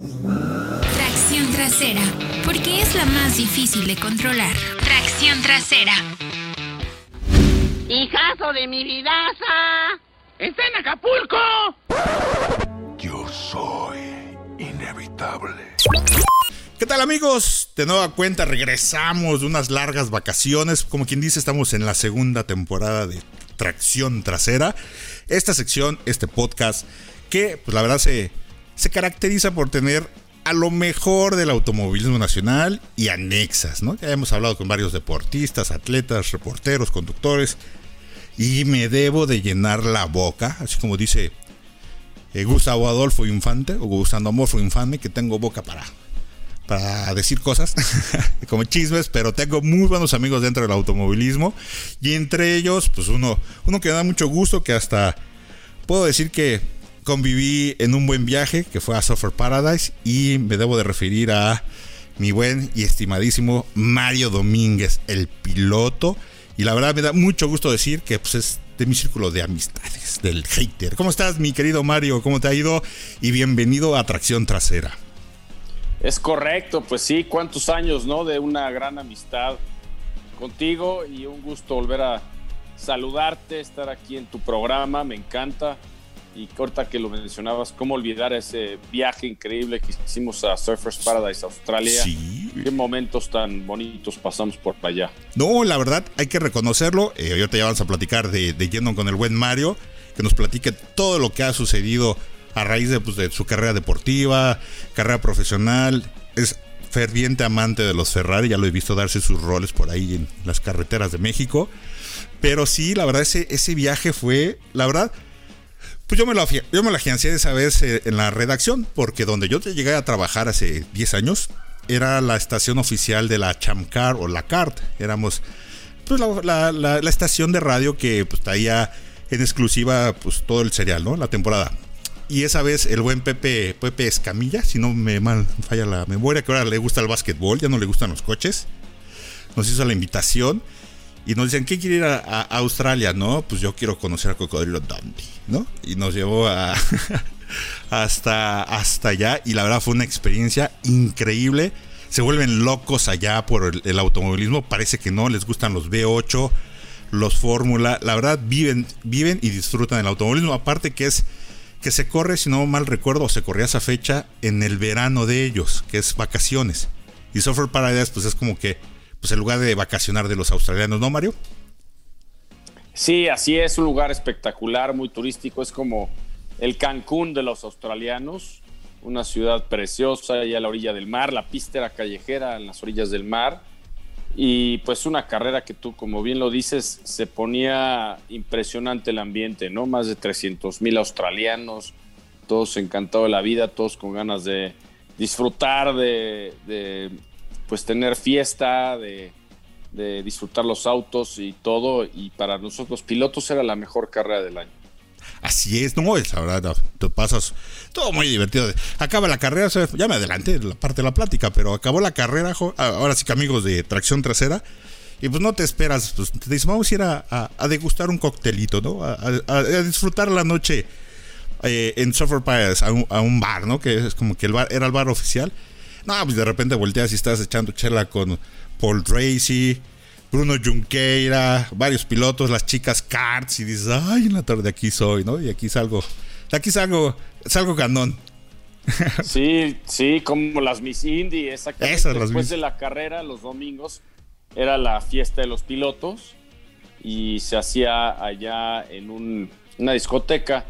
Tracción trasera, porque es la más difícil de controlar. Tracción trasera. ¡Hijazo de mi vidaza! ¡Está en Acapulco! Yo soy inevitable. ¿Qué tal amigos? De nueva cuenta regresamos de unas largas vacaciones. Como quien dice, estamos en la segunda temporada de Tracción Trasera. Esta sección, este podcast, que pues la verdad se, se caracteriza por tener a lo mejor del automovilismo nacional y anexas, ¿no? Ya hemos hablado con varios deportistas, atletas, reporteros, conductores. Y me debo de llenar la boca, así como dice eh, Gustavo Adolfo Infante, o Gustavo Amorfo Infante, que tengo boca para, para decir cosas, como chismes, pero tengo muy buenos amigos dentro del automovilismo. Y entre ellos, pues uno, uno que da mucho gusto, que hasta puedo decir que conviví en un buen viaje, que fue a Surfer Paradise, y me debo de referir a mi buen y estimadísimo Mario Domínguez, el piloto. Y la verdad me da mucho gusto decir que pues, es de mi círculo de amistades, del hater. ¿Cómo estás, mi querido Mario? ¿Cómo te ha ido? Y bienvenido a Tracción Trasera. Es correcto, pues sí, cuántos años, ¿no? De una gran amistad contigo y un gusto volver a saludarte, estar aquí en tu programa, me encanta. Y corta que lo mencionabas, ¿cómo olvidar ese viaje increíble que hicimos a Surfers Paradise, Australia? Sí. Qué momentos tan bonitos pasamos por allá. No, la verdad, hay que reconocerlo. Eh, ahorita ya vamos a platicar de, de lleno con el buen Mario, que nos platique todo lo que ha sucedido a raíz de, pues, de su carrera deportiva, carrera profesional. Es ferviente amante de los Ferrari, ya lo he visto darse sus roles por ahí en las carreteras de México. Pero sí, la verdad, ese, ese viaje fue, la verdad, pues yo me lo, yo me lo agencié esa vez eh, en la redacción, porque donde yo llegué a trabajar hace 10 años era la estación oficial de la Chamcar o la CART. Éramos pues, la, la, la, la, estación de radio que pues, traía en exclusiva pues, todo el serial, ¿no? La temporada. Y esa vez el buen Pepe, Pepe Escamilla, si no me mal falla la memoria, que ahora le gusta el básquetbol, ya no le gustan los coches, nos hizo la invitación y nos dicen, ¿qué quiere ir a, Australia? No, pues yo quiero conocer a Cocodrilo Dundee, ¿no? Y nos llevó a hasta, hasta allá y la verdad fue una experiencia increíble. Se vuelven locos allá por el, automovilismo, parece que no, les gustan los V8, los Fórmula, la verdad viven, viven y disfrutan el automovilismo, aparte que es que se corre, si no mal recuerdo, se corría esa fecha en el verano de ellos, que es vacaciones. Y Surfer Paradise, pues es como que pues el lugar de vacacionar de los australianos, ¿no, Mario? Sí, así es, un lugar espectacular, muy turístico, es como el Cancún de los australianos, una ciudad preciosa allá a la orilla del mar, la pista era callejera en las orillas del mar y pues una carrera que tú, como bien lo dices, se ponía impresionante el ambiente, ¿no? Más de 300 mil australianos, todos encantados de la vida, todos con ganas de disfrutar, de, de pues tener fiesta, de, de, disfrutar los autos y todo. Y para nosotros los pilotos era la mejor carrera del año. Así es, no es verdad, te pasas todo muy divertido. Acaba la carrera, ya me adelanté la parte de la plática, pero acabó la carrera, ahora sí que amigos de tracción trasera, y pues no te esperas, pues te dices, vamos a ir a, a, degustar un coctelito, ¿no? A, a disfrutar la noche eh, en Surfer Paradise, un, a un, bar, ¿no? Que es como que el bar era el bar oficial. No, pues de repente volteas y estás echando chela con Paul Tracy, Bruno Junqueira, varios pilotos, las chicas karts y dices, ay, en la tarde de aquí soy, ¿no? Y aquí salgo, de aquí salgo, salgo ganón. Sí, sí, como las Miss Indy, exactamente. Esas, Después de la carrera, los domingos, era la fiesta de los pilotos y se hacía allá en un, una discoteca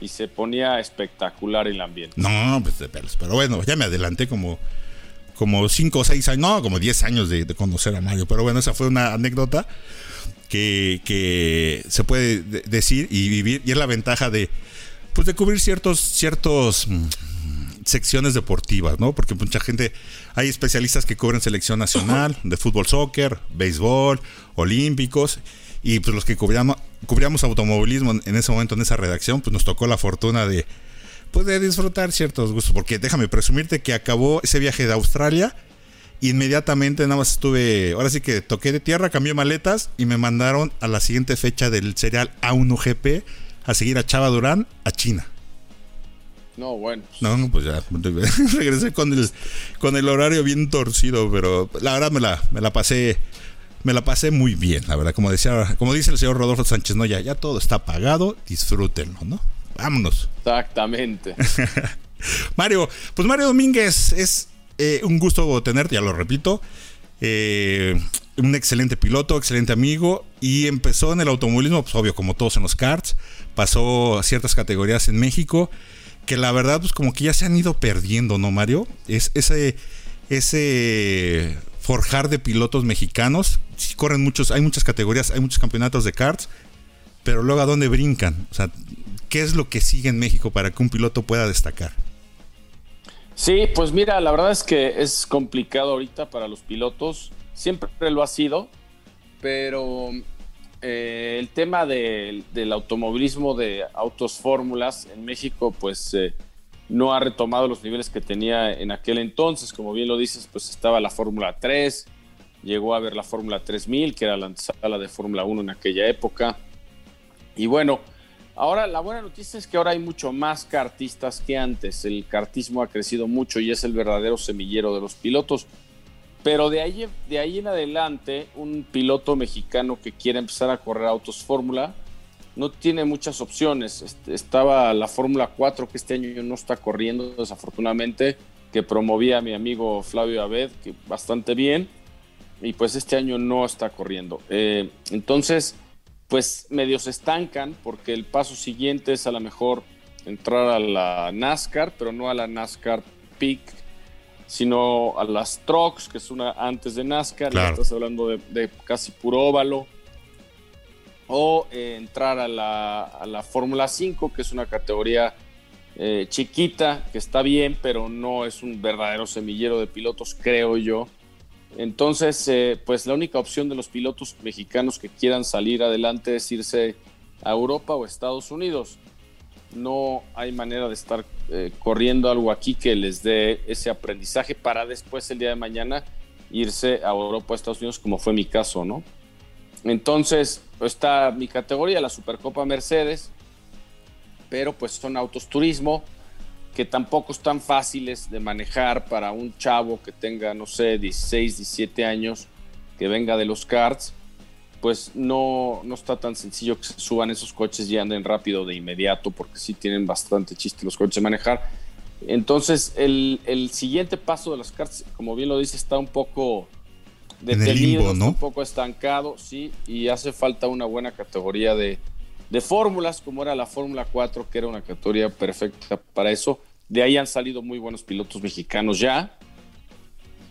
y se ponía espectacular el ambiente. No, pues de pelos, pero bueno, ya me adelanté como como 5 o 6 años, no, como 10 años de, conocer a Mario. Pero bueno, esa fue una anécdota que, que se puede de decir y vivir. Y es la ventaja de, pues, de cubrir ciertos, ciertos mmm, secciones deportivas, ¿no? Porque mucha gente, hay especialistas que cubren selección nacional de fútbol, soccer, béisbol, olímpicos. Y pues los que cubríamos, cubríamos automovilismo en, ese momento en esa redacción, pues nos tocó la fortuna de puede disfrutar ciertos gustos. Porque déjame presumirte que acabó ese viaje de Australia. Inmediatamente nada más estuve, ahora sí que toqué de tierra, cambié maletas y me mandaron a la siguiente fecha del serial A1GP a seguir a Chava Durán a China. No, bueno. No, pues ya regresé con el, con el horario bien torcido, pero la verdad me la, me la pasé me la pasé muy bien, la verdad. Como decía, como dice el señor Rodolfo Sánchez Noya, ya todo está pagado, disfrútenlo, ¿no? Vámonos. Exactamente. Mario, pues Mario Domínguez, es eh, un gusto tenerte, ya lo repito. Eh, un excelente piloto, excelente amigo y empezó en el automovilismo, pues obvio, como todos en los karts, pasó a ciertas categorías en México que la verdad pues como que ya se han ido perdiendo, ¿no, Mario? Es ese ese forjar de pilotos mexicanos, sí corren muchos, hay muchas categorías, hay muchos campeonatos de karts, pero luego a dónde brincan? O sea, ¿qué es lo que sigue en México para que un piloto pueda destacar? Sí, pues mira, la verdad es que es complicado ahorita para los pilotos, siempre lo ha sido, pero eh, el tema del automovilismo de autos fórmulas en México, pues eh, no ha retomado los niveles que tenía en aquel entonces. Como bien lo dices, pues estaba la Fórmula 3, llegó a ver la Fórmula 3000, que era la sala de Fórmula 1 en aquella época. Y bueno, Ahora, la buena noticia es que ahora hay mucho más kartistas que antes. El kartismo ha crecido mucho y es el verdadero semillero de los pilotos. Pero de ahí, de ahí en adelante, un piloto mexicano que quiera empezar a correr autos Fórmula no tiene muchas opciones. Este, estaba la Fórmula 4, que este año no está corriendo, desafortunadamente, que promovía a mi amigo Flavio Abed, que bastante bien, y pues este año no está corriendo. Eh, entonces, pues medio se estancan porque el paso siguiente es a lo mejor entrar a la NASCAR, pero no a la NASCAR Peak, sino a las Trucks, que es una antes de NASCAR, ya estás hablando de, casi puro óvalo, o eh, entrar a la, a la Fórmula 5, que es una categoría eh, chiquita, que está bien, pero no es un verdadero semillero de pilotos, creo yo. Entonces, eh, pues la única opción de los pilotos mexicanos que quieran salir adelante es irse a Europa o Estados Unidos. No hay manera de estar corriendo algo aquí que les dé ese aprendizaje para después el día de mañana irse a Europa o Estados Unidos, como fue mi caso, ¿no? Entonces, está mi categoría, la Supercopa Mercedes, pero pues son autos turismo, que tampoco están fáciles de manejar para un chavo que tenga, no sé, 16, 17 años, que venga de los karts, pues no, no está tan sencillo que se suban esos coches y anden rápido de inmediato, porque sí tienen bastante chiste los coches de manejar. Entonces, el, siguiente paso de los karts, como bien lo dice, está un poco detenido, un poco estancado, sí, y hace falta una buena categoría de, de fórmulas, como era la Fórmula 4, que era una categoría perfecta para eso. De ahí han salido muy buenos pilotos mexicanos ya,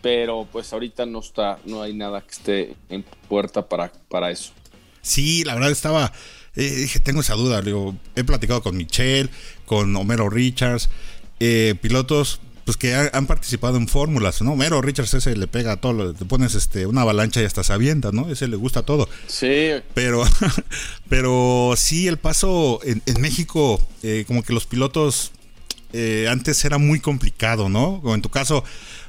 pero pues ahorita no está, no hay nada que esté en puerta para, para eso. Sí, la verdad estaba, eh, dije, tengo esa duda, digo, he platicado con Michelle, con Homero Richards, eh, pilotos pues que han, participado en fórmulas, ¿no? Homero Richards ese le pega a todo, te pones este una avalancha y hasta se avienta, ¿no? Ese le gusta todo. Sí. Pero, pero sí, el paso en, México, eh, como que los pilotos eh, antes era muy complicado, ¿no? Como en tu caso,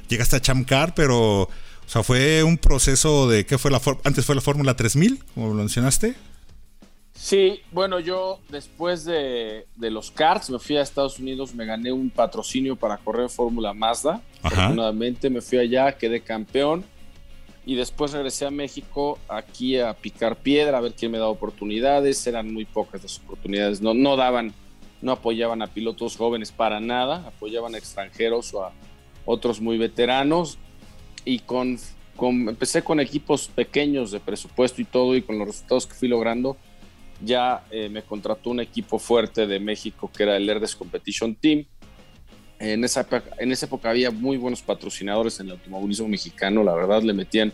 llegaste a Chamcar, pero, o sea, fue un proceso de, ¿qué fue la, antes fue la Fórmula 3000, como lo mencionaste? Sí, bueno, yo después de, los karts me fui a Estados Unidos, me gané un patrocinio para correr Fórmula Mazda. Afortunadamente me fui allá, quedé campeón y después regresé a México aquí a picar piedra, a ver quién me da oportunidades. Eran muy pocas las oportunidades, no, no daban no apoyaban a pilotos jóvenes para nada, apoyaban a extranjeros o a otros muy veteranos y con, empecé con equipos pequeños de presupuesto y todo y con los resultados que fui logrando ya eh, me contrató un equipo fuerte de México que era el Herdes Competition Team. En esa, en esa época había muy buenos patrocinadores en el automovilismo mexicano, la verdad le metían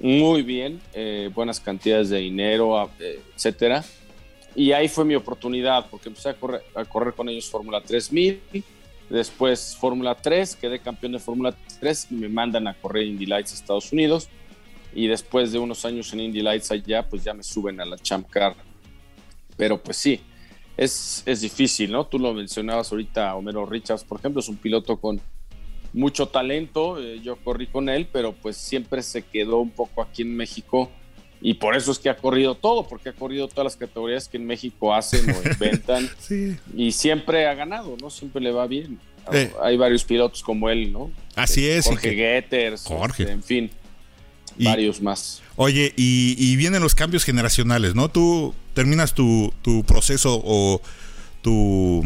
muy bien, eh, buenas cantidades de dinero, eh, etcétera y ahí fue mi oportunidad, porque empecé a correr, con ellos Fórmula 3000, después Fórmula 3, quedé campeón de Fórmula 3 y me mandan a correr Indy Lights a Estados Unidos. Y después de unos años en Indy Lights allá, pues ya me suben a la Champ Car. Pero pues sí, es, es difícil, ¿no? Tú lo mencionabas ahorita, Homero Richards, por ejemplo, es un piloto con mucho talento. Eh, yo corrí con él, pero pues siempre se quedó un poco aquí en México y por eso es que ha corrido todo, porque ha corrido todas las categorías que en México hacen o inventan. Sí. Y siempre ha ganado, ¿no? Siempre le va bien. Eh. Hay varios pilotos como él, ¿no? Así es. Jorge que- Getters, Jorge. este, en fin, Y- varios más. Oye, y, y vienen los cambios generacionales, ¿no? Tú terminas tu, tu proceso o tu,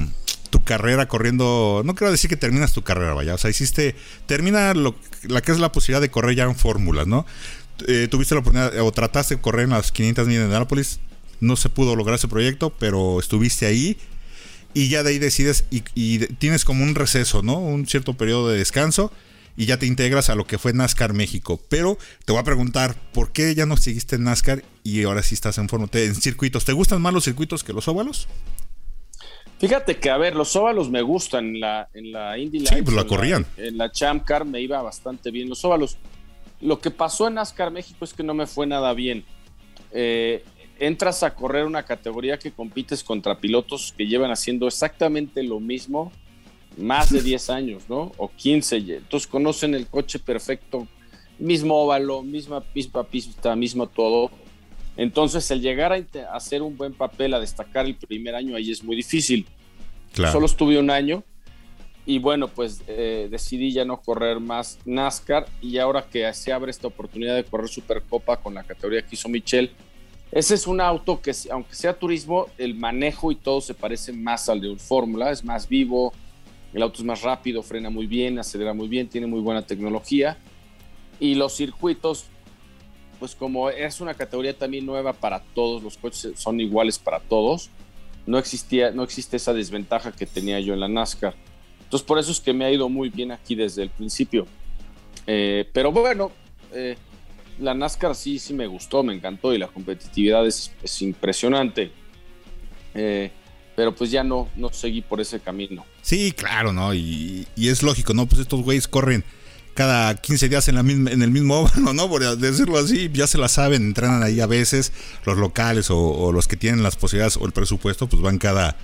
tu carrera corriendo. No quiero decir que terminas tu carrera, vaya. O sea, hiciste. Termina lo, la que es la posibilidad de correr ya en fórmulas, ¿no? Eh, tuviste la oportunidad o trataste de correr en las 500 millas de Indianapolis. No se pudo lograr ese proyecto, pero estuviste ahí. Y ya de ahí decides y, tienes como un receso, ¿no? Un cierto periodo de descanso y ya te integras a lo que fue NASCAR México. Pero te voy a preguntar, ¿por qué ya no seguiste en NASCAR y ahora sí estás en forma te- en circuitos? ¿Te gustan más los circuitos que los óvalos? Fíjate que, a ver, los óvalos me gustan en la, en la Indy Sí, Lights, pues la en corrían. En la Champ Car me iba bastante bien los óvalos. Lo que pasó en NASCAR México es que no me fue nada bien. Eh, entras a correr una categoría que compites contra pilotos que llevan haciendo exactamente lo mismo más de 10 años, ¿no? O 15. Entonces conocen el coche perfecto, mismo óvalo, misma misma pista, mismo todo. Entonces el llegar a hacer un buen papel, a destacar el primer año, ahí es muy difícil. Claro. Solo estuve un año y bueno, pues eh, decidí ya no correr más NASCAR y ahora que se abre esta oportunidad de correr Supercopa con la categoría que hizo Michelle, ese es un auto que aunque sea turismo, el manejo y todo se parece más al de un Fórmula, es más vivo, el auto es más rápido, frena muy bien, acelera muy bien, tiene muy buena tecnología y los circuitos, pues como es una categoría también nueva para todos, los coches son iguales para todos, no existía, no existe esa desventaja que tenía yo en la NASCAR. Entonces por eso es que me ha ido muy bien aquí desde el principio. Eh, pero bueno, eh, la NASCAR sí, sí me gustó, me encantó y la competitividad es, es impresionante. Eh, pero pues ya no, no seguí por ese camino. Sí, claro, ¿no? Y, y es lógico, ¿no? Pues estos güeyes corren cada 15 días en, la misma, en el mismo óvalo, ¿no? Por decirlo así, ya se la saben, entrenan ahí a veces, los locales o, o los que tienen las posibilidades o el presupuesto, pues van cada,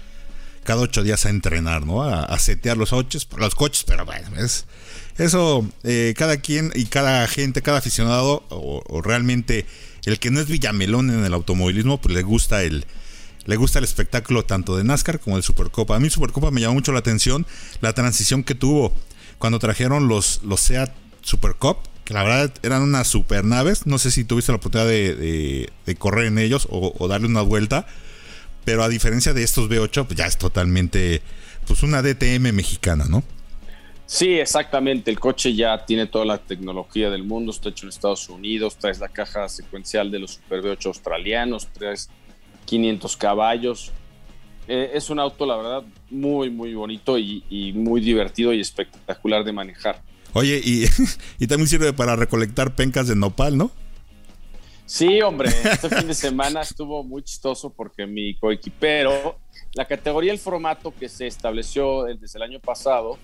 cada ocho días a entrenar, ¿no? A, setear los coches, los coches, pero bueno, es eso, eh, cada quien y cada gente, cada aficionado, o, o realmente el que no es Villamelón en el automovilismo, pues le gusta el, le gusta el espectáculo tanto de NASCAR como de Supercopa. A mí Supercopa me llamó mucho la atención la transición que tuvo cuando trajeron los, los SEAT Supercop, que la verdad eran unas super naves. No sé si tuviste la oportunidad de, correr en ellos o, o darle una vuelta. Pero a diferencia de estos V8, pues ya es totalmente pues una DTM mexicana, ¿no? Sí, exactamente. El coche ya tiene toda la tecnología del mundo. Está hecho en Estados Unidos. Traes la caja secuencial de los Super V8 australianos. Traes 500 caballos. Eh, es un auto, la verdad, muy, muy bonito y, y muy divertido y espectacular de manejar. Oye, y, y también sirve para recolectar pencas de nopal, ¿no? Sí, hombre, este fin de semana estuvo muy chistoso porque mi coequipero, la categoría, el formato que se estableció desde el año pasado,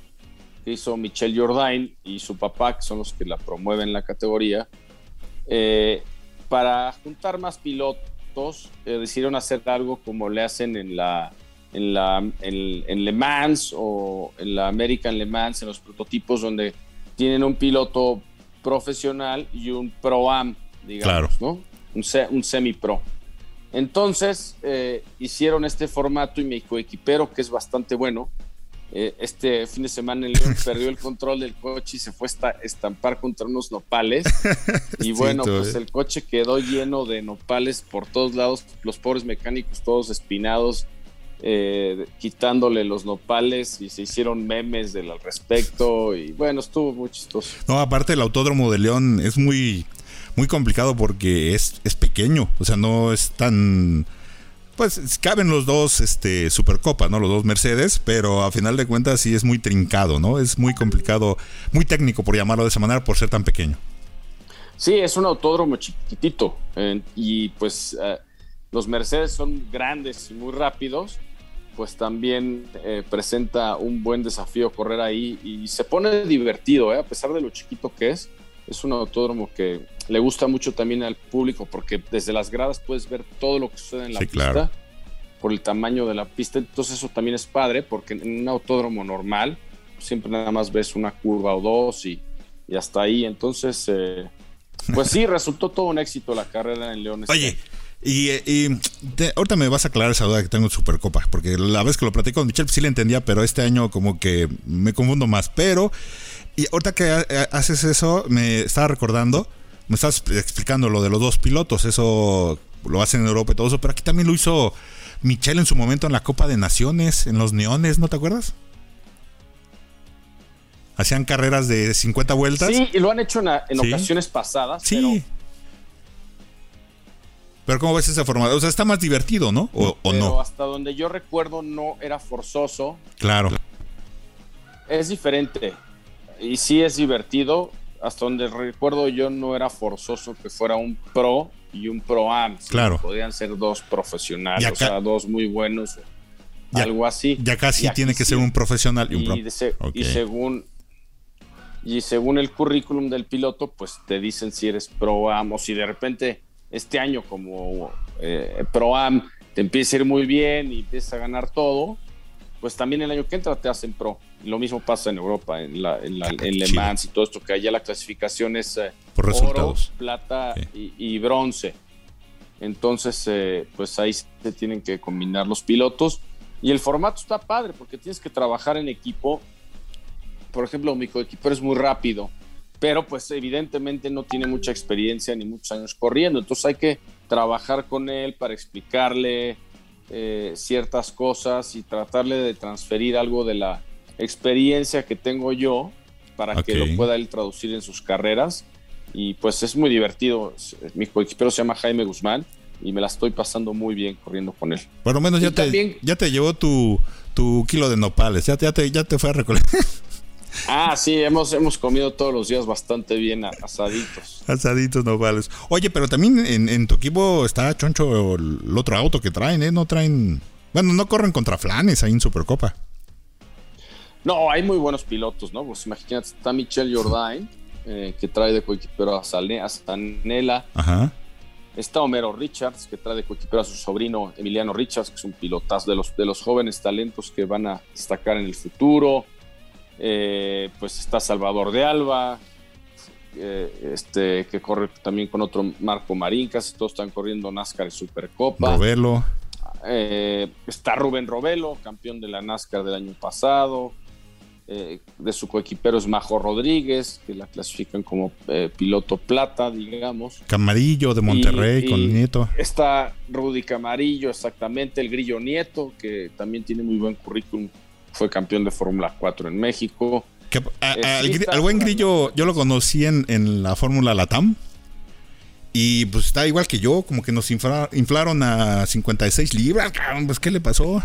que hizo Michelle Jordain y su papá, que son los que la promueven la categoría, eh, para juntar más pilotos, eh, decidieron hacer algo como le hacen en la, en la en, en Le Mans o en la American Le Mans, en los prototipos donde tienen un piloto profesional y un pro-am, digamos, ¿no? Un, se- un semi-pro. Entonces eh, hicieron este formato y mi coequipero, que es bastante bueno, eh, este fin de semana en León perdió el control del coche y se fue a esta- estampar contra unos nopales. Y bueno, pues eh. el coche quedó lleno de nopales por todos lados, los pobres mecánicos todos espinados, eh, quitándole los nopales y se hicieron memes del al respecto. Y bueno, estuvo muy chistoso. No, aparte el autódromo de León es muy, muy complicado porque es, es pequeño. O sea, no es tan. Pues caben los dos este, Supercopa, ¿no? Los dos Mercedes, pero a final de cuentas sí es muy trincado, ¿no? Es muy complicado, muy técnico por llamarlo de esa manera, por ser tan pequeño. Sí, es un autódromo chiquitito eh, y pues eh, los Mercedes son grandes y muy rápidos, pues también eh, presenta un buen desafío correr ahí y se pone divertido, a pesar de lo chiquito que es. Es un autódromo que le gusta mucho también al público porque desde las gradas puedes ver todo lo que sucede en la Sí, pista claro. por el tamaño de la pista. Entonces eso también es padre porque en un autódromo normal siempre nada más ves una curva o dos y, y hasta ahí. Entonces eh, pues sí, resultó todo un éxito la carrera en León. este Oye, y, y te- ahorita me vas a aclarar esa duda que tengo en Supercopa, porque la vez que lo platicé con Michelle pues sí le entendía, pero este año como que me confundo más. Pero, y ahorita que ha- haces eso, me estaba recordando, me estabas explicando lo de los dos pilotos, eso lo hacen en Europa y todo eso, pero aquí también lo hizo Michelle en su momento en la Copa de Naciones, en los neones, ¿no te acuerdas? Hacían carreras de 50 vueltas. Sí, y lo han hecho en, en Sí. ocasiones pasadas. Sí. pero- Pero, ¿cómo ves ese formato? O sea, está más divertido, ¿no? ¿O, o pero no? hasta donde yo recuerdo no era forzoso. Claro. Es diferente. Y sí es divertido. Hasta donde recuerdo yo no era forzoso que fuera un pro y un pro am. Claro. Podían ser dos profesionales, Y acá- o sea, dos muy buenos. Y ac- algo así. Y acá sí Y aquí tiene que sí. ser un profesional y un y, pro. se- Ok. y según y según el currículum del piloto, pues te dicen si eres pro am o si de repente este año como eh, pro am te empieza a ir muy bien y empiezas a ganar todo, pues también el año que entra te hacen pro. Lo mismo pasa en Europa, en, la, en, la- en Le. Mans y todo esto, que allá la clasificación es eh, Por resultados. oro, plata Sí. y, y bronce. Entonces, eh, pues ahí se tienen que combinar los pilotos. Y el formato está padre porque tienes que trabajar en equipo. Por ejemplo, mi coequipero es muy rápido, pero pues evidentemente no tiene mucha experiencia ni muchos años corriendo. Entonces hay que trabajar con él para explicarle eh, ciertas cosas y tratarle de transferir algo de la experiencia que tengo yo para que Ok. lo pueda él traducir en sus carreras. Y pues es muy divertido. Mi coequipero se llama Jaime Guzmán y me la estoy pasando muy bien corriendo con él. Por lo menos Y ya te, también- ya te llevó tu, tu kilo de nopales. Ya te, ya te, ya te fue a recolectar Ah, sí, hemos, hemos comido todos los días bastante bien asaditos. asaditos nopales. Oye, pero también en, en tu equipo está choncho el otro auto que traen, ¿eh? No traen. Bueno, no corren contra flanes ahí en Supercopa. No, hay muy buenos pilotos, ¿no? Pues imagínate, está Michel Jordain, eh, que trae de coequipero a, a Stanela. Ajá. Está Homero Richards, que trae de coequipero a su sobrino Emiliano Richards, que es un pilotazo de los, de los jóvenes talentos que van a destacar en el futuro. Eh, pues está Salvador de Alba, eh, este, que corre también con otro Marco Marín, casi todos están corriendo NASCAR y Supercopa. Robelo. Eh, está Rubén Robelo, campeón de la NASCAR del año pasado. Eh, de su coequipero es Majo Rodríguez, que la clasifican como eh, piloto plata, digamos. Camarillo de Monterrey Y- con y Nieto. Está Rudy Camarillo, exactamente. El Grillo Nieto, que también tiene muy buen currículum. Fue campeón de Fórmula 4 en México. Que, a- Eh, al, sí gri- está al buen grillo yo lo conocí en, en la Fórmula Latam. Y pues está igual que yo, como que nos infla- inflaron a 56 libras, cabrón, pues ¿qué le pasó?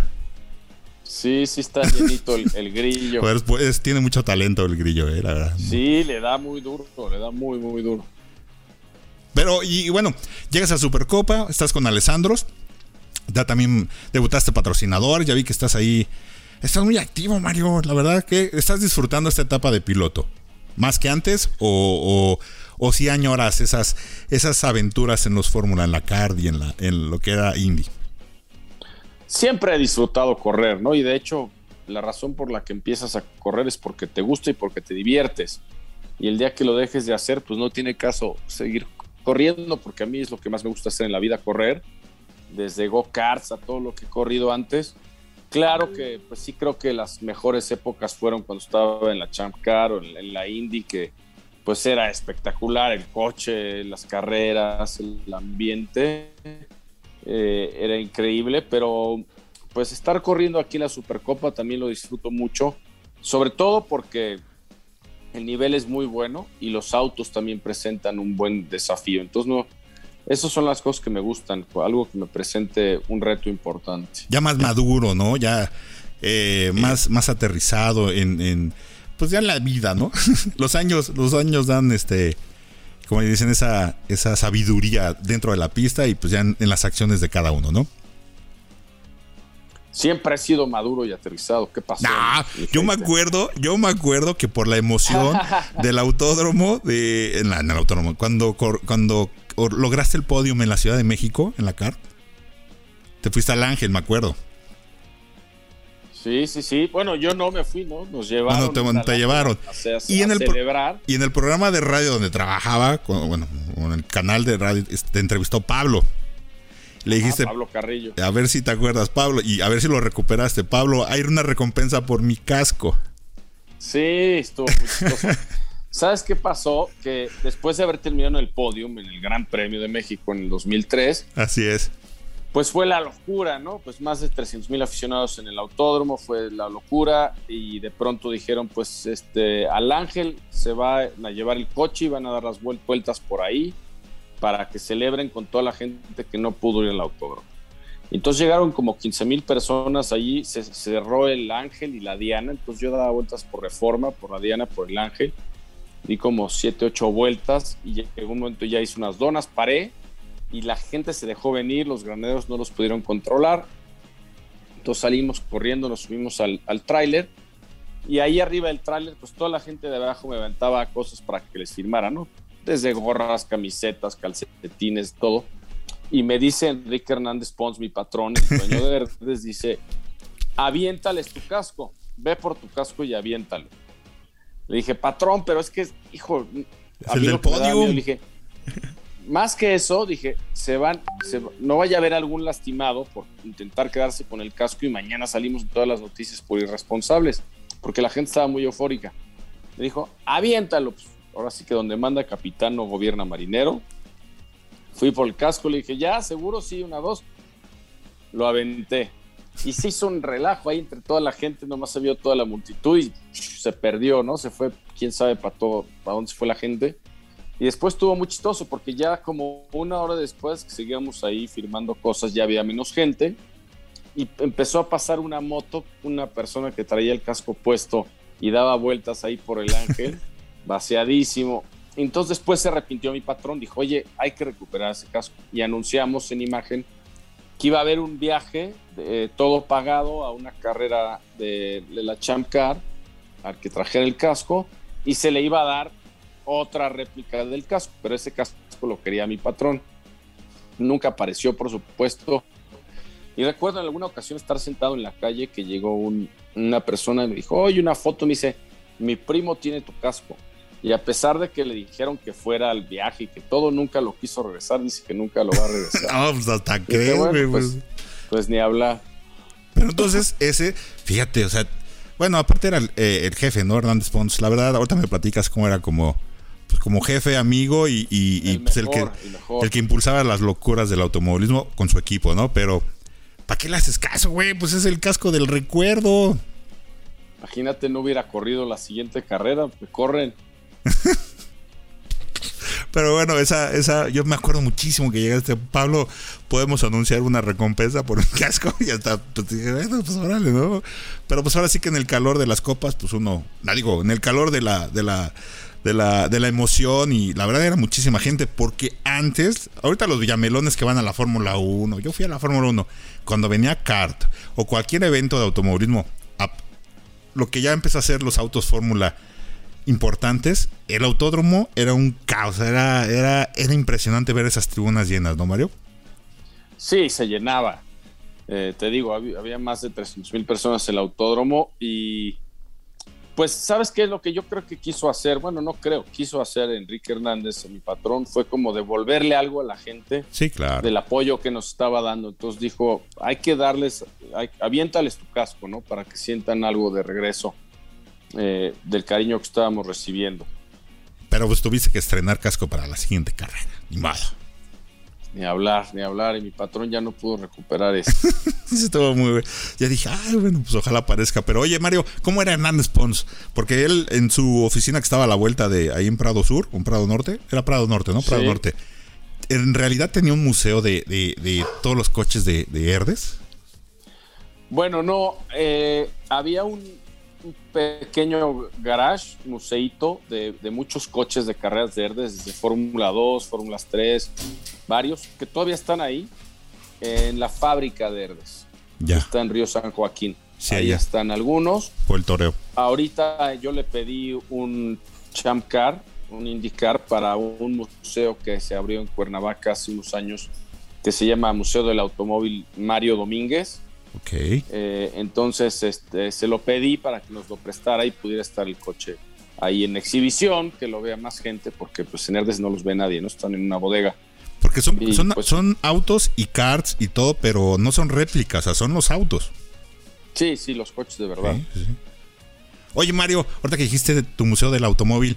Sí, sí está llenito el, el Grillo. Pues, pues, tiene mucho talento el grillo, eh, la verdad. Sí, le da muy duro, le da muy, muy duro. Pero, y, y bueno, llegas a Supercopa, estás con Alessandros. Ya también debutaste patrocinador, ya vi que estás ahí. Estás muy activo, Mario. La verdad que estás disfrutando esta etapa de piloto. ¿Más que antes? ¿O, o, o si añoras esas, esas aventuras en los Fórmula, en la Card y en, la, en lo que era Indy? Siempre he disfrutado correr, ¿no? Y de hecho, la razón por la que empiezas a correr es porque te gusta y porque te diviertes. Y el día que lo dejes de hacer, pues no tiene caso seguir corriendo, porque a mí es lo que más me gusta hacer en la vida, correr. Desde go-karts a todo lo que he corrido antes. Claro que, pues sí creo que las mejores épocas fueron cuando estaba en la Champ Car o en la, Indy, que pues era espectacular el coche, las carreras, el ambiente. Eh, era increíble, pero pues estar corriendo aquí en la Supercopa también lo disfruto mucho, sobre todo porque el nivel es muy bueno y los autos también presentan un buen desafío. Entonces, no, esas son las cosas que me gustan, algo que me presente un reto importante. Ya más maduro, ¿no? Ya eh, más, más aterrizado en, en, pues ya en la vida, ¿no? los años, los años dan este, como dicen, esa, esa sabiduría dentro de la pista y pues ya en, en las acciones de cada uno, ¿no? Siempre he sido maduro y aterrizado. ¿Qué pasó? Nah, yo me acuerdo, yo me acuerdo que por la emoción del autódromo, de, en, la- en el autódromo, cuando, cuando lograste el podium en la Ciudad de México, en la CAR, te fuiste al Ángel, me acuerdo. Sí, sí, sí. Bueno, yo no me fui, ¿no? Nos llevaron. Bueno, te, a te la- llevaron. a a Y en el celebrar. Y en el programa de radio donde trabajaba, con- bueno, en el canal de radio, este, te entrevistó Pablo. Le dijiste, Ah, Pablo Carrillo. a ver si te acuerdas, Pablo, y a ver si lo recuperaste. Pablo, hay una recompensa por mi casco. Sí, estuvo. ¿Sabes qué pasó? Que después de haber terminado en el podium en el Gran Premio de México en el 2003, Así es. Pues fue la locura, ¿no? Pues más de 300 mil aficionados en el autódromo, fue la locura y de pronto dijeron, pues este, al Ángel se va a llevar el coche y van a dar las vuel- vueltas por ahí para que celebren con toda la gente que no pudo ir al autódromo. Entonces llegaron como 15 mil personas allí, se cerró el Ángel y la Diana, entonces yo daba vueltas por Reforma, por la Diana, por el Ángel, di como 7, 8 vueltas y llegó un momento ya hice unas donas, paré y la gente se dejó venir, los graneros no los pudieron controlar. Entonces salimos corriendo, nos subimos al, al tráiler y ahí arriba del tráiler, pues toda la gente de abajo me aventaba cosas para que les firmara, ¿no? Desde gorras, camisetas, calcetines, todo. Y me dice Enrique Hernández Pons, mi patrón, el dueño de Verdes, dice, aviéntales tu casco, ve por tu casco y aviéntalo. Le dije, patrón, pero es que, hijo, el del miedo, le dije, más que eso, dije, se van, se- no vaya a haber algún lastimado por intentar quedarse con el casco y mañana salimos en todas las noticias por irresponsables, porque la gente estaba muy eufórica. Me dijo, aviéntalo. Pues, ahora sí que donde manda capitán no gobierna marinero. Fui por el casco, le dije, ya, seguro, sí, una, dos. Lo aventé. Y se hizo un relajo ahí entre toda la gente, nomás se vio toda la multitud y se perdió, ¿no? Se fue, quién sabe para todo, para dónde se fue la gente. Y después estuvo muy chistoso porque ya como una hora después que seguíamos ahí firmando cosas, ya había menos gente. Y empezó a pasar una moto, una persona que traía el casco puesto y daba vueltas ahí por el ángel, vaciadísimo. Entonces después se arrepintió mi patrón, dijo, oye, hay que recuperar ese casco. Y anunciamos en imagen que iba a haber un viaje eh, todo pagado a una carrera de, de la Champ Car al que trajera el casco y se le iba a dar otra réplica del casco, pero ese casco lo quería mi patrón. Nunca apareció, por supuesto. Y recuerdo en alguna ocasión estar sentado en la calle que llegó un- una persona y me dijo, oye, una foto, me dice, mi primo tiene tu casco. Y a pesar de que le dijeron que fuera al viaje y que todo nunca lo quiso regresar, dice que nunca lo va a regresar. No, pues hasta creo, bueno, güey. pues, pues. pues ni hablar. Pero entonces, ese, fíjate, o sea, bueno, aparte era el, eh, el jefe, ¿no? Hernández Pons. La verdad, ahorita me platicas cómo era como, pues como jefe, amigo y, y- y, El pues, el, que, el el que impulsaba las locuras del automovilismo con su equipo, ¿no? Pero, ¿para qué le haces caso, güey? Pues es el casco del recuerdo. Imagínate, no hubiera corrido la siguiente carrera, me corren. Pero bueno, esa, esa, yo me acuerdo muchísimo que llegaste, Pablo, podemos anunciar una recompensa por un casco y hasta, pues dije, bueno, pues órale, ¿no? Pero pues ahora sí que en el calor de las copas, pues uno, no digo, en el calor de la, de la, de la, de la emoción y la verdad era muchísima gente porque antes, ahorita los villamelones que van a la Fórmula 1, yo fui a la Fórmula 1, cuando venía kart o cualquier evento de automovilismo, lo que ya empezó a hacer los autos Fórmula importantes, el autódromo era un caos, era, era, era impresionante ver esas tribunas llenas, ¿no, Mario? Sí, se llenaba. Eh, te digo, había, había más de 300 mil personas en el autódromo y pues, ¿sabes qué es lo que yo creo que quiso hacer? Bueno, no creo, quiso hacer Enrique Hernández, mi patrón, fue como devolverle algo a la gente Sí, claro. del apoyo que nos estaba dando. Entonces dijo, hay que darles, hay- aviéntales tu casco, ¿no? Para que sientan algo de regreso eh, del cariño que estábamos recibiendo. Pero pues tuviste que estrenar casco para la siguiente carrera. Ni modo. Ni hablar, ni hablar. Y mi patrón ya no pudo recuperar eso. Sí, estuvo muy bien. Ya dije, ay, bueno, pues ojalá aparezca. Pero oye, Mario, ¿cómo era Hernández Pons? Porque él en su oficina que estaba a la vuelta de ahí en Prado Sur, en Prado Norte, era Prado Norte, ¿no? Prado Sí. Norte. En realidad tenía un museo de, de- de todos los coches de, de Herdes. Bueno, no, eh, había un, un pequeño garage, museito de, de muchos coches de carreras verdes, desde Fórmula 2, Fórmulas 3, varios, que todavía están ahí en la fábrica de Herdes. Ya, Está en Río San Joaquín. Sí, ahí están algunos. por el toreo. Ahorita yo le pedí un Champ Car, un IndyCar para un museo que se abrió en Cuernavaca hace unos años, que se llama Museo del Automóvil Mario Domínguez. Ok. Eh, entonces este, se lo pedí para que nos lo prestara y pudiera estar el coche ahí en exhibición, que lo vea más gente, porque pues en Herdes no los ve nadie, no están en una bodega. Porque son, Y, son, pues- son autos y karts y todo, pero no son réplicas, o sea, son los autos. Sí, sí, los coches de verdad. Sí, sí, sí. Oye, Mario, ahorita que dijiste de tu museo del automóvil,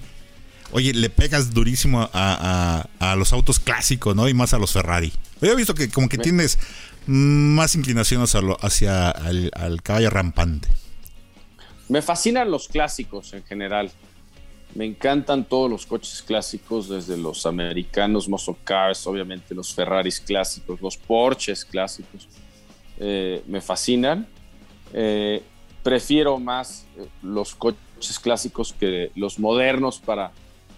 oye, le pegas durísimo a, a- a los autos clásicos, ¿no? Y más a los Ferrari. Yo he visto que como que tienes más lo- hacia el, al caballo rampante. Me fascinan los clásicos en general. Me encantan todos los coches clásicos, desde los americanos, muscle cars, obviamente los Ferraris clásicos, los Porsches clásicos. Eh, me fascinan. Eh, prefiero más eh, los coches clásicos que los modernos para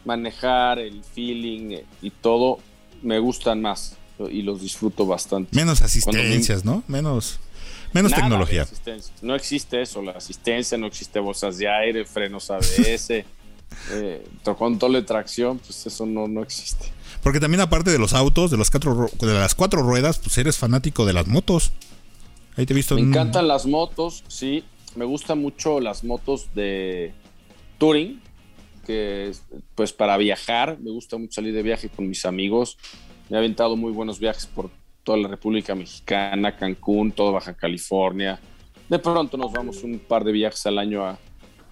manejar el feeling y todo. Me gustan más y los disfruto bastante. Menos asistencias, ¿no? Menos, menos Nada tecnología. No existe eso, la asistencia, no existe bolsas de aire, frenos ABS, eh, control de tracción, pues eso no, no existe. Porque también aparte de los autos, de las cuatro, de las cuatro ruedas, pues eres fanático de las motos. Ahí te he visto. Me en- encantan las motos, sí, me gustan mucho las motos de touring, que es, pues para viajar, me gusta mucho salir de viaje con mis amigos. Me he aventado muy buenos viajes por toda la República Mexicana, Cancún, toda Baja California. De pronto nos vamos un par de viajes al año a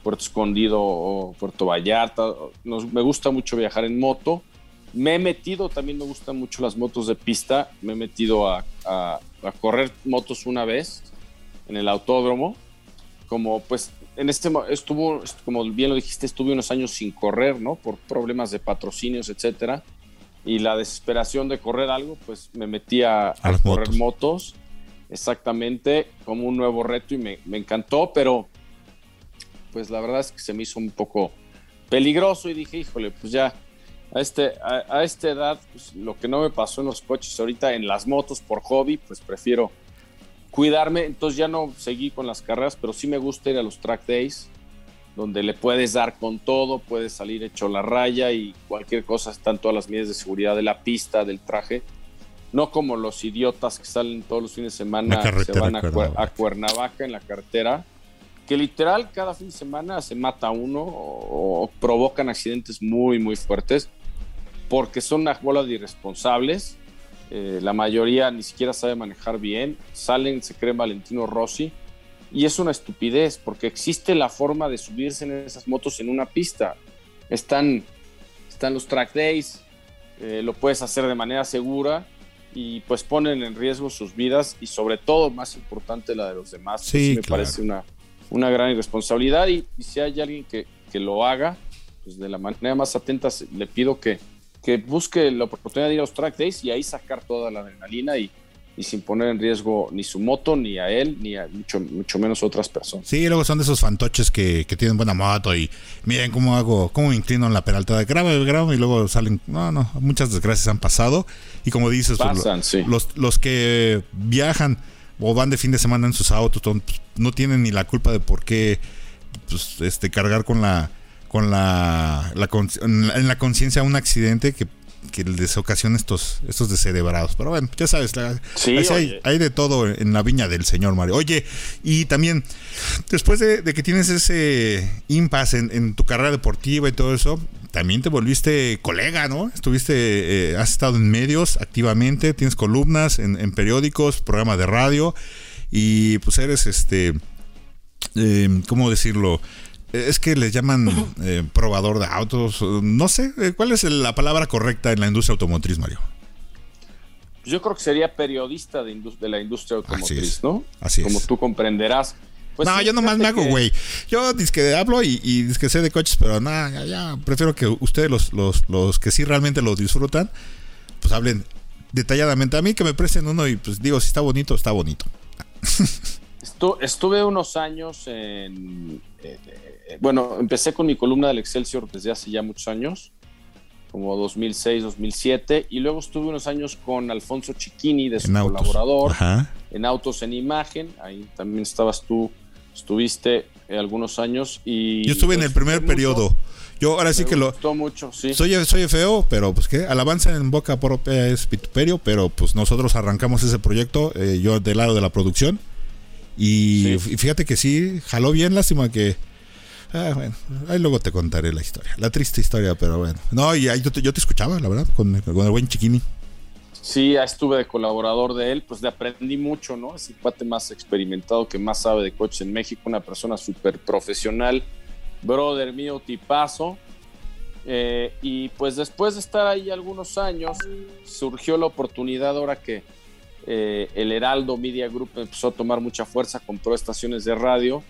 Puerto Escondido o Puerto Vallarta. Nos, me gusta mucho viajar en moto. Me he metido, también me gustan mucho las motos de pista. Me he metido a, a- correr motos una vez en el autódromo. Como pues en este estuvo, como bien lo dijiste, estuve unos años sin correr, ¿no? Por problemas de patrocinios, etcétera. Y la desesperación de correr algo, pues me metí a, correr motos. motos. Exactamente, como un nuevo reto y me, me encantó, pero pues la verdad es que se me hizo un poco peligroso y dije, híjole, pues ya a, este, a, a esta edad, pues, lo que no me pasó en los coches ahorita, en las motos por hobby, pues prefiero cuidarme. Entonces ya no seguí con las carreras, pero sí me gusta ir a los track days, donde le puedes dar con todo, puedes salir hecho la raya y cualquier cosa, están todas las medidas de seguridad de la pista, del traje. No como los idiotas que salen todos los fines de semana, se van a, Cuer- Cuernavaca. a Cuernavaca en la carretera, que literal cada fin de semana se mata uno o, o provocan accidentes muy, muy fuertes, porque son una bola de irresponsables. Eh, la mayoría ni siquiera sabe manejar bien, salen, se creen Valentino Rossi, y es una estupidez, porque existe la forma de subirse en esas motos en una pista. Están, están los track days, eh, lo puedes hacer de manera segura y pues ponen en riesgo sus vidas y sobre todo, más importante, la de los demás. Sí, me claro. parece una, una gran irresponsabilidad y, y si hay alguien que, que lo haga, pues de la manera más atenta le pido que, que busque la oportunidad de ir a los track days y ahí sacar toda la adrenalina y, y sin poner en riesgo ni su moto, ni a él, ni a mucho, mucho menos otras personas. Sí, luego son de esos fantoches que, que tienen buena moto y miren cómo hago, cómo me inclino en la peraltada. Graba, graba y luego salen. No, no, muchas desgracias han pasado. Y como dices, pues, Pasan, sí. los, los que viajan o van de fin de semana en sus autos pues, no tienen ni la culpa de por qué pues, este, cargar con la con la, la- en la conciencia un accidente que, que les ocasiona estos, estos descerebrados. Pero bueno, ya sabes, la- Sí, hay, de todo en la viña del señor Mario. Oye, y también, después de, de que tienes ese impasse en, en tu carrera deportiva y todo eso, también te volviste colega, ¿no? Estuviste, eh, has estado en medios activamente, tienes columnas en, en periódicos, programas de radio, y pues eres este, eh, ¿cómo decirlo? Eh, Es que les llaman eh, probador de autos, no sé, eh, ¿cuál es la palabra correcta en la industria automotriz, Mario? Yo creo que sería periodista de, la industria automotriz, es. ¿no? Así Como es. tú comprenderás. Pues no, sí, yo nomás me hago, que- güey. Yo disque hablo y, y disque sé de coches, pero nada, ya, ya, prefiero que ustedes, los, los, los que sí realmente los disfrutan, pues hablen detalladamente. A mí que me presten uno y pues digo, si está bonito, está bonito. Estu- estuve unos años en. Eh, bueno, empecé con mi columna del Excelsior desde hace ya muchos años, como 2006, 2007, y luego estuve unos años con Alfonso Chiquini, de su En colaborador, en Autos en Imagen. Ahí también estabas tú, estuviste eh, algunos años. y Yo estuve en el primer disfruté periodo. mucho, Yo ahora sí me que lo... gustó mucho, sí. Soy, soy feo, pero pues qué, alabanza en boca propia es vituperio, pero pues nosotros arrancamos ese proyecto, eh, yo del lado de la producción, Y fíjate que sí, jaló bien, lástima que... Ah, bueno, ahí luego te contaré la historia, la triste historia, pero bueno. No, y ahí yo te, yo te escuchaba, la verdad, con, con el buen Chiquini. Sí, estuve de colaborador de él, pues le aprendí mucho, ¿no? Es el cuate más experimentado que más sabe de coches en México, una persona súper profesional, brother mío, tipazo. Eh, y pues después de estar ahí algunos años, surgió la oportunidad ahora que eh, el Heraldo Media Group empezó a tomar mucha fuerza, compró estaciones de radio.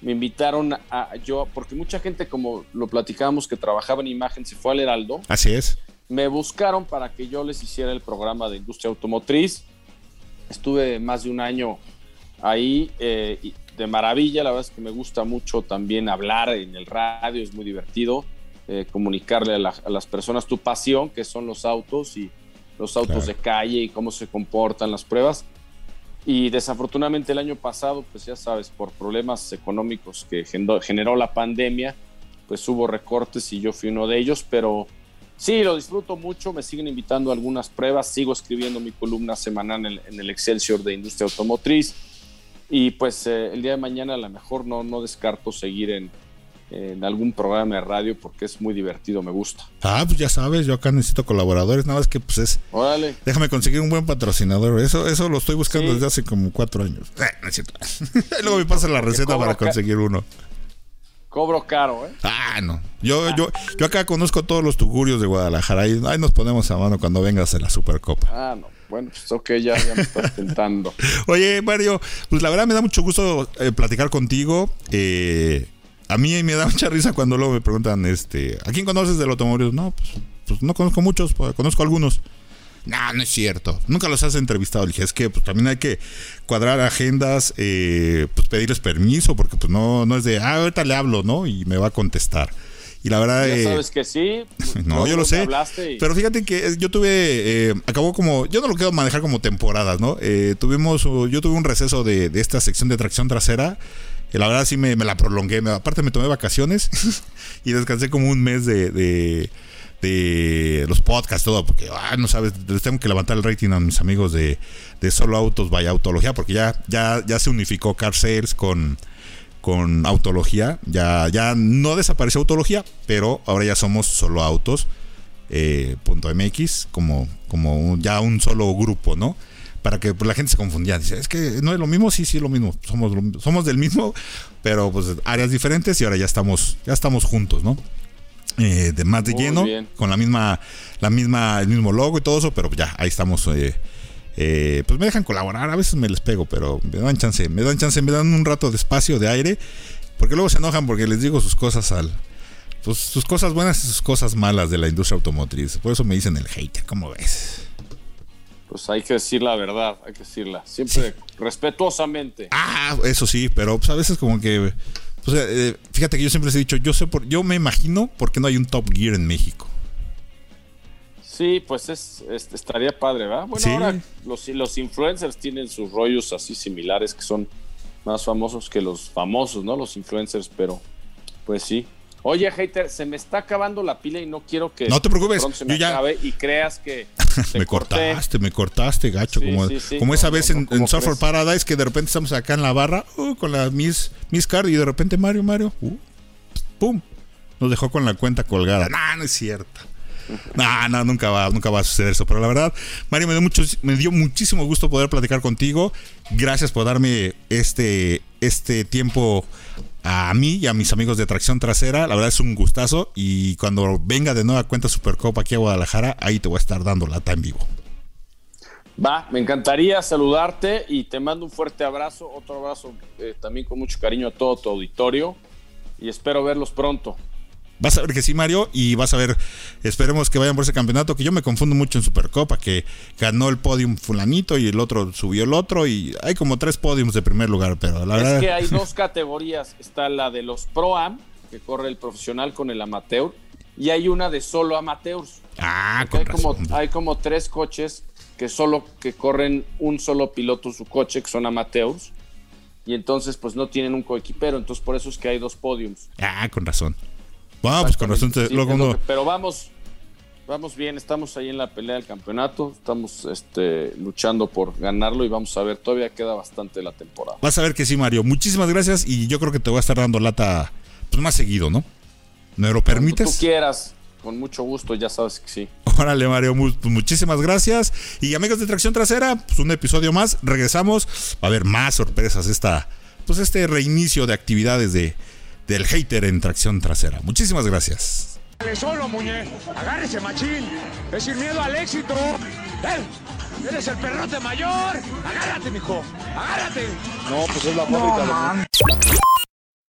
Me invitaron a yo, porque mucha gente, como lo platicábamos, que trabajaba en imagen, se fue al Heraldo. Así es me buscaron para que yo les hiciera el programa de industria automotriz. Estuve más de un año ahí eh, de maravilla. La verdad es que me gusta mucho también hablar en el radio, es muy divertido eh, comunicarle a, las personas tu pasión, que son los autos y los autos de calle y cómo se comportan las pruebas. Y desafortunadamente el año pasado, pues ya sabes, por problemas económicos que generó la pandemia, pues hubo recortes y yo fui uno de ellos, pero Sí, lo disfruto mucho, me siguen invitando a algunas pruebas, sigo escribiendo mi columna semanal en el, Excelsior de Industria Automotriz y pues eh, el día de mañana a lo mejor no, no descarto seguir en, algún programa de radio porque es muy divertido, me gusta. Ah, pues ya sabes, yo acá necesito colaboradores, nada más que pues es... Órale. Déjame conseguir un buen patrocinador, eso eso lo estoy buscando desde hace como cuatro años. Eh, Luego me pasa la receta para conseguir uno. Cobro caro, ¿eh? Ah, no. Yo, yo, yo acá conozco todos los tugurios de Guadalajara y ahí nos ponemos a mano cuando vengas a la Supercopa. Ah, no. Bueno, pues ok, ya, me estás tentando. Oye, Mario, pues la verdad me da mucho gusto eh, platicar contigo. Eh, a mí me da mucha risa cuando luego me preguntan, este, ¿a quién conoces del automóvil? No, pues, pues no conozco muchos, pues, conozco algunos. No, no es cierto. Nunca los has entrevistado. Le dije, es que pues, también hay que cuadrar agendas, eh, pues pedirles permiso, porque pues no, no es de, ah, ahorita le hablo, ¿no? Y me va a contestar. Y la verdad. Ya eh, sabes que sí. no, yo lo sé. Pero fíjate que yo tuve. Eh, acabó como. Yo no lo quiero manejar como temporadas, ¿no? tuvimos. Yo tuve un receso de, esta sección de tracción trasera. Y la verdad sí me, la prolongué. aparte me tomé vacaciones y descansé como un mes de de los podcasts, todo, porque ah, no sabes, les tengo que levantar el rating a mis amigos de, de Solo Autos vaya Autología, porque ya, ya, ya se unificó Car Sales con, con Autología, ya, ya no desapareció Autología, pero ahora ya somos Solo Autos. Eh, punto .mx como, como ya un solo grupo, ¿no? Para que pues, la gente se confundía. Dice, es que no es lo mismo, sí, sí, lo mismo. Somos, somos del mismo, pero pues áreas diferentes y ahora ya estamos, ya estamos juntos, ¿no? Eh, de más de lleno, con la misma, la misma, el mismo logo y todo eso, pero ya, ahí estamos. Eh, eh, pues me dejan colaborar, a veces me les pego, pero me dan chance, me dan chance, me dan un rato de espacio, de aire, porque luego se enojan porque les digo sus cosas al, pues, sus cosas buenas y sus cosas malas de la industria automotriz. Por eso me dicen el hater, ¿cómo ves? Pues hay que decir la verdad, hay que decirla, siempre respetuosamente. Ah, eso sí, pero pues a veces como que eh, fíjate que yo siempre les he dicho, yo sé por, yo me imagino por qué no hay un Top Gear en México. Sí, pues es, estaría padre, ¿verdad? Bueno, ahora los, los influencers tienen sus rollos así similares que son más famosos que los famosos, ¿no? Los influencers, pero pues sí. Oye, hater, se me está acabando la pila y no quiero que no te preocupes, se me acabe y creas que me cortaste, me cortaste, gacho, como, como esa vez en, en Software Paradise que de repente estamos acá en la barra uh, con la Miss, Miss Card y de repente Mario, Mario, uh, pum, nos dejó con la cuenta colgada. No, no es cierto. No, no, nunca va, nunca va a suceder eso. Pero la verdad, Mario, me dio, mucho, me dio muchísimo gusto poder platicar contigo. Gracias por darme este, este tiempo a mí y a mis amigos de Tracción Trasera. La verdad es un gustazo. Y cuando venga de nueva cuenta Supercopa aquí a Guadalajara, ahí te voy a estar dando lata en vivo. Va, me encantaría saludarte y te mando un fuerte abrazo. Otro abrazo eh, también con mucho cariño a todo tu auditorio. Y espero verlos pronto. Vas a ver que sí, Mario, y vas a ver, esperemos que vayan por ese campeonato, que yo me confundo mucho en Supercopa, que ganó el podium fulanito y el otro subió el otro, y hay como tres podiums de primer lugar, pero la verdad... Es que hay dos categorías, está la de los Pro-Am, que corre el profesional con el amateur, y hay una de solo amateurs. Ah, con hay, como, hay como tres coches que solo que corren un solo piloto su coche, que son amateurs, y entonces pues no tienen un coequipero, entonces por eso es que hay dos podiums. Ah, con razón. Ah, pues con razón. pero vamos, Vamos bien, estamos ahí en la pelea del campeonato, estamos este, luchando por ganarlo y vamos a ver, todavía queda bastante la temporada. Vas a ver que sí, Mario. Muchísimas gracias y yo creo que te voy a estar dando lata pues, más seguido, ¿no? ¿Me lo permites? Cuando tú quieras, con mucho gusto, ya sabes que sí. Órale, Mario, pues, muchísimas gracias. Y amigos de Tracción Trasera, pues un episodio más. Regresamos. Va a haber más sorpresas esta, pues este reinicio de actividades de, del hater en Tracción Trasera. Muchísimas gracias. Dale solo, muñe. Agárrese, machín. Es sin miedo al éxito. ¡Eh! ¡Eres el perrote mayor! ¡Agárrate, mijo! ¡Agárrate! No, pues es la fábrica de...